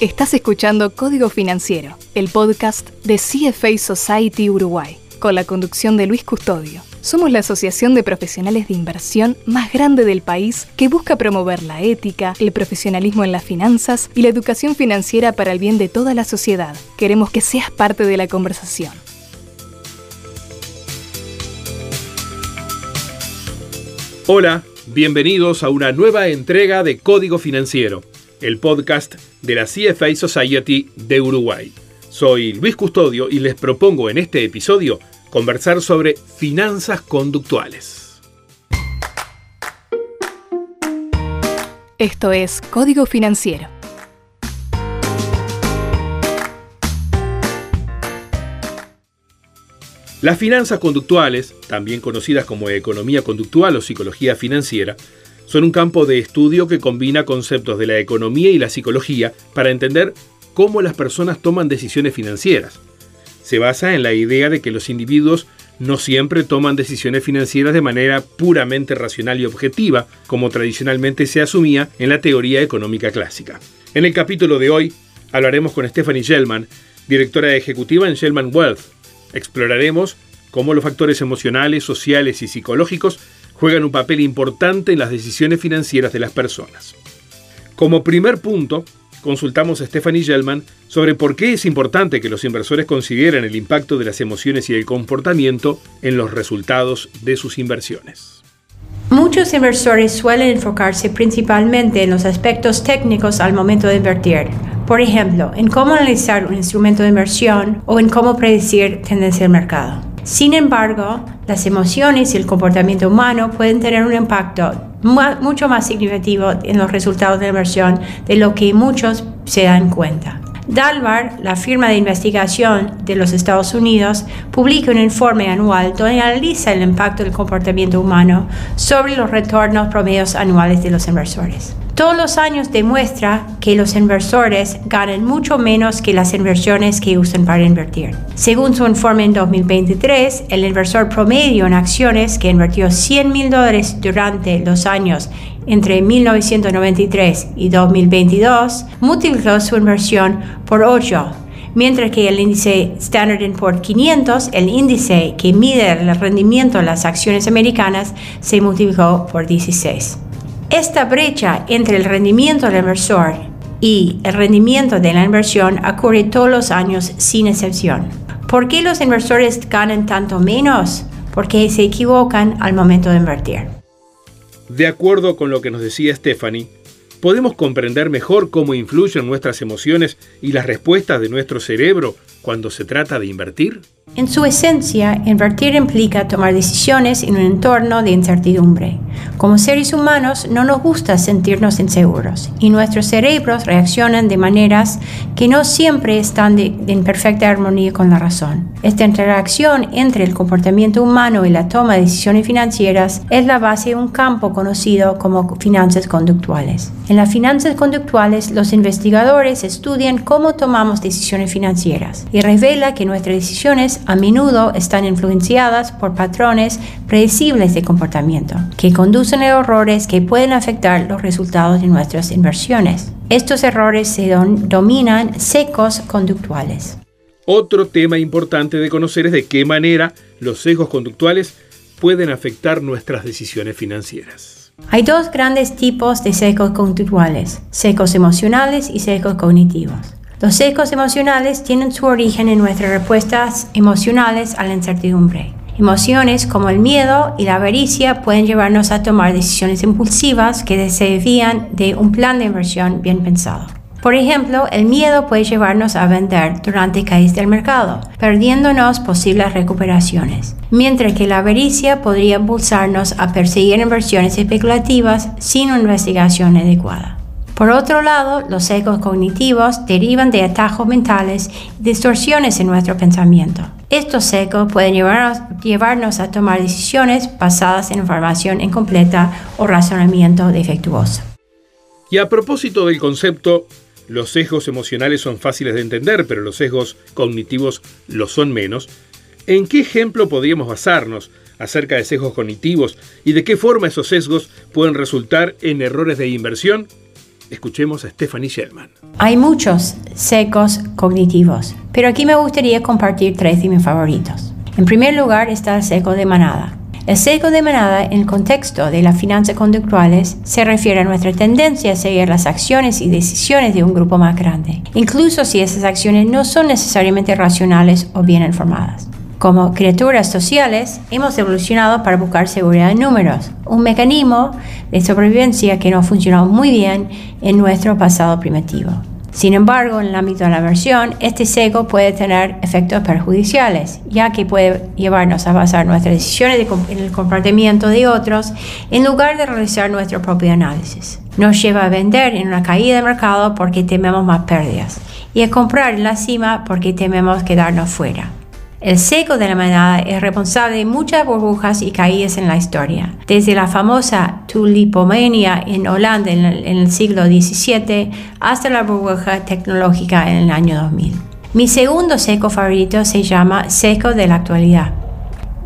Estás escuchando Código Financiero, el podcast de CFA Society Uruguay, con la conducción de Luis Custodio. Somos la asociación de profesionales de inversión más grande del país que busca promover la ética, el profesionalismo en las finanzas y la educación financiera para el bien de toda la sociedad. Queremos que seas parte de la conversación. Hola, bienvenidos a una nueva entrega de Código Financiero el podcast de la CFA Society de Uruguay. Soy Luis Custodio y les propongo en este episodio conversar sobre finanzas conductuales. Esto es Código Financiero. Las finanzas conductuales, también conocidas como economía conductual o psicología financiera, son un campo de estudio que combina conceptos de la economía y la psicología para entender cómo las personas toman decisiones financieras. Se basa en la idea de que los individuos no siempre toman decisiones financieras de manera puramente racional y objetiva, como tradicionalmente se asumía en la teoría económica clásica. En el capítulo de hoy hablaremos con Stephanie Shellman, directora ejecutiva en Shellman Wealth. Exploraremos cómo los factores emocionales, sociales y psicológicos juegan un papel importante en las decisiones financieras de las personas. Como primer punto, consultamos a Stephanie Gellman sobre por qué es importante que los inversores consideren el impacto de las emociones y el comportamiento en los resultados de sus inversiones. Muchos inversores suelen enfocarse principalmente en los aspectos técnicos al momento de invertir. Por ejemplo, en cómo analizar un instrumento de inversión o en cómo predecir tendencia del mercado. Sin embargo, las emociones y el comportamiento humano pueden tener un impacto mucho más significativo en los resultados de la inversión de lo que muchos se dan cuenta. Dalbar, la firma de investigación de los Estados Unidos, publica un informe anual donde analiza el impacto del comportamiento humano sobre los retornos promedios anuales de los inversores. Todos los años demuestra que los inversores ganan mucho menos que las inversiones que usan para invertir. Según su informe en 2023, el inversor promedio en acciones que invirtió 100 mil dólares durante los años entre 1993 y 2022 multiplicó su inversión por 8 mientras que el índice Standard Poor's 500, el índice que mide el rendimiento de las acciones americanas, se multiplicó por 16. Esta brecha entre el rendimiento del inversor y el rendimiento de la inversión ocurre todos los años sin excepción. ¿Por qué los inversores ganan tanto menos? Porque se equivocan al momento de invertir. De acuerdo con lo que nos decía Stephanie, podemos comprender mejor cómo influyen nuestras emociones y las respuestas de nuestro cerebro cuando se trata de invertir? En su esencia, invertir implica tomar decisiones en un entorno de incertidumbre. Como seres humanos no nos gusta sentirnos inseguros y nuestros cerebros reaccionan de maneras que no siempre están en perfecta armonía con la razón. Esta interacción entre el comportamiento humano y la toma de decisiones financieras es la base de un campo conocido como finanzas conductuales. En las finanzas conductuales, los investigadores estudian cómo tomamos decisiones financieras y revela que nuestras decisiones a menudo están influenciadas por patrones predecibles de comportamiento, que conducen a errores que pueden afectar los resultados de nuestras inversiones. Estos errores se dominan secos conductuales. Otro tema importante de conocer es de qué manera los sesgos conductuales pueden afectar nuestras decisiones financieras. Hay dos grandes tipos de sesgos conductuales, sesgos emocionales y sesgos cognitivos. Los sesgos emocionales tienen su origen en nuestras respuestas emocionales a la incertidumbre. Emociones como el miedo y la avaricia pueden llevarnos a tomar decisiones impulsivas que desvían de un plan de inversión bien pensado. Por ejemplo, el miedo puede llevarnos a vender durante caídas del mercado, perdiéndonos posibles recuperaciones, mientras que la avaricia podría impulsarnos a perseguir inversiones especulativas sin una investigación adecuada. Por otro lado, los sesgos cognitivos derivan de atajos mentales y distorsiones en nuestro pensamiento. Estos sesgos pueden llevarnos, llevarnos, a tomar decisiones basadas en información incompleta o razonamiento defectuoso. Y a propósito del concepto, los sesgos emocionales son fáciles de entender, pero los sesgos cognitivos lo son menos, ¿en qué ejemplo podríamos basarnos acerca de sesgos cognitivos y de qué forma esos sesgos pueden resultar en errores de inversión Escuchemos a Stephanie Shellman. Hay muchos secos cognitivos, pero aquí me gustaría compartir tres de mis favoritos. En primer lugar está el seco de manada. El seco de manada en el contexto de las finanzas conductuales se refiere a nuestra tendencia a seguir las acciones y decisiones de un grupo más grande, incluso si esas acciones no son necesariamente racionales o bien informadas. Como criaturas sociales, hemos evolucionado para buscar seguridad en números, un mecanismo de sobrevivencia que no ha funcionado muy bien en nuestro pasado primitivo. Sin embargo, en el ámbito de la aversión, este seco puede tener efectos perjudiciales, ya que puede llevarnos a basar nuestras decisiones en el comportamiento de otros en lugar de realizar nuestro propio análisis. Nos lleva a vender en una caída de mercado porque tememos más pérdidas y a comprar en la cima porque tememos quedarnos fuera. El seco de la manada es responsable de muchas burbujas y caídas en la historia, desde la famosa tulipomania en Holanda en el, siglo XVII hasta la burbuja tecnológica en el año 2000. Mi segundo seco favorito se llama seco de la actualidad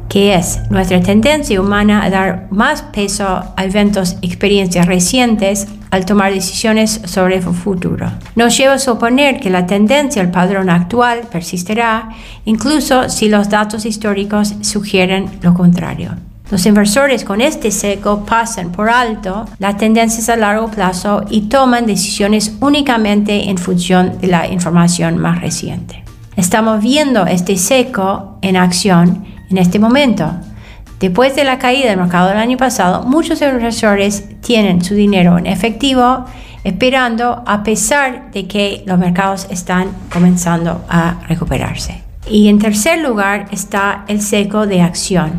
que es nuestra tendencia humana a dar más peso a eventos, experiencias recientes al tomar decisiones sobre el futuro. Nos lleva a suponer que la tendencia al padrón actual persistirá, incluso si los datos históricos sugieren lo contrario. Los inversores con este seco pasan por alto las tendencias a largo plazo y toman decisiones únicamente en función de la información más reciente. Estamos viendo este seco en acción en este momento. Después de la caída del mercado del año pasado, muchos inversores tienen su dinero en efectivo esperando a pesar de que los mercados están comenzando a recuperarse. Y en tercer lugar está el seco de acción.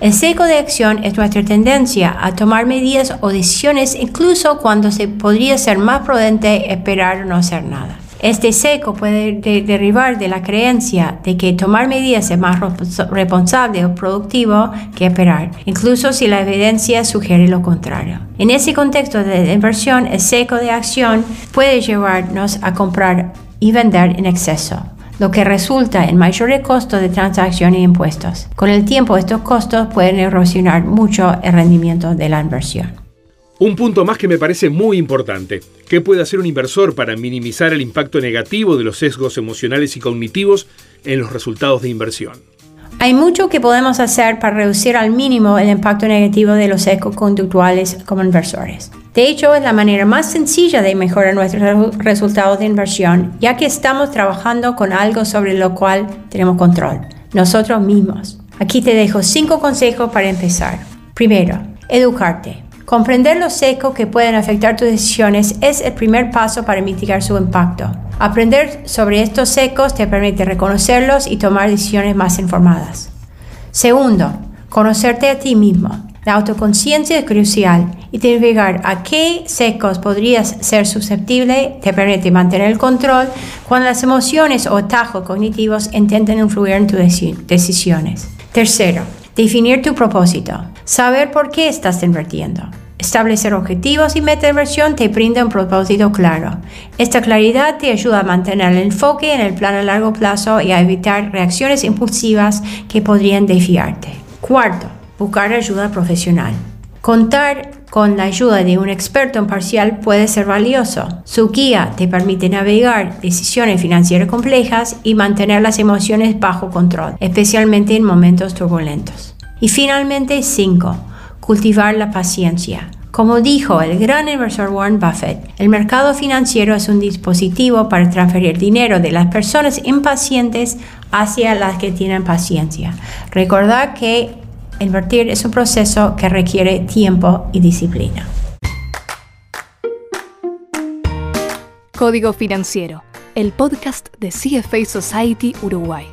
El seco de acción es nuestra tendencia a tomar medidas o decisiones incluso cuando se podría ser más prudente esperar o no hacer nada. Este seco puede derivar de la creencia de que tomar medidas es más responsable o productivo que esperar, incluso si la evidencia sugiere lo contrario. En ese contexto de inversión, el seco de acción puede llevarnos a comprar y vender en exceso lo que resulta en mayores costos de transacción y impuestos. Con el tiempo estos costos pueden erosionar mucho el rendimiento de la inversión. Un punto más que me parece muy importante. ¿Qué puede hacer un inversor para minimizar el impacto negativo de los sesgos emocionales y cognitivos en los resultados de inversión? Hay mucho que podemos hacer para reducir al mínimo el impacto negativo de los sesgos conductuales como inversores. De hecho, es la manera más sencilla de mejorar nuestros resultados de inversión, ya que estamos trabajando con algo sobre lo cual tenemos control, nosotros mismos. Aquí te dejo cinco consejos para empezar. Primero, educarte. Comprender los secos que pueden afectar tus decisiones es el primer paso para mitigar su impacto. Aprender sobre estos secos te permite reconocerlos y tomar decisiones más informadas. Segundo, conocerte a ti mismo. La autoconciencia es crucial. Identificar a qué secos podrías ser susceptible te permite mantener el control cuando las emociones o atajos cognitivos intenten influir en tus decisiones. Tercero, definir tu propósito. Saber por qué estás invirtiendo. Establecer objetivos y meta inversión te brinda un propósito claro. Esta claridad te ayuda a mantener el enfoque en el plan a largo plazo y a evitar reacciones impulsivas que podrían desviarte. Cuarto, buscar ayuda profesional. Contar con la ayuda de un experto imparcial puede ser valioso. Su guía te permite navegar decisiones financieras complejas y mantener las emociones bajo control, especialmente en momentos turbulentos. Y finalmente, 5. Cultivar la paciencia. Como dijo el gran inversor Warren Buffett, el mercado financiero es un dispositivo para transferir dinero de las personas impacientes hacia las que tienen paciencia. Recordad que invertir es un proceso que requiere tiempo y disciplina. Código Financiero, el podcast de CFA Society Uruguay.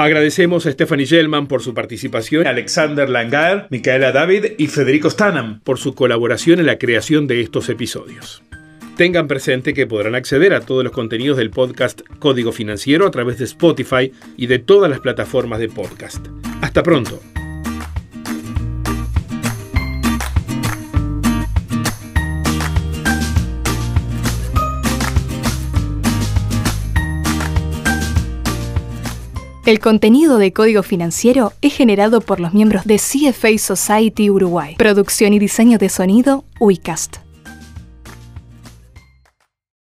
Agradecemos a Stephanie Gelman por su participación, Alexander Langar, Micaela David y Federico Stanham por su colaboración en la creación de estos episodios. Tengan presente que podrán acceder a todos los contenidos del podcast Código Financiero a través de Spotify y de todas las plataformas de podcast. Hasta pronto. El contenido de Código Financiero es generado por los miembros de CFA Society Uruguay. Producción y diseño de sonido, Uicast.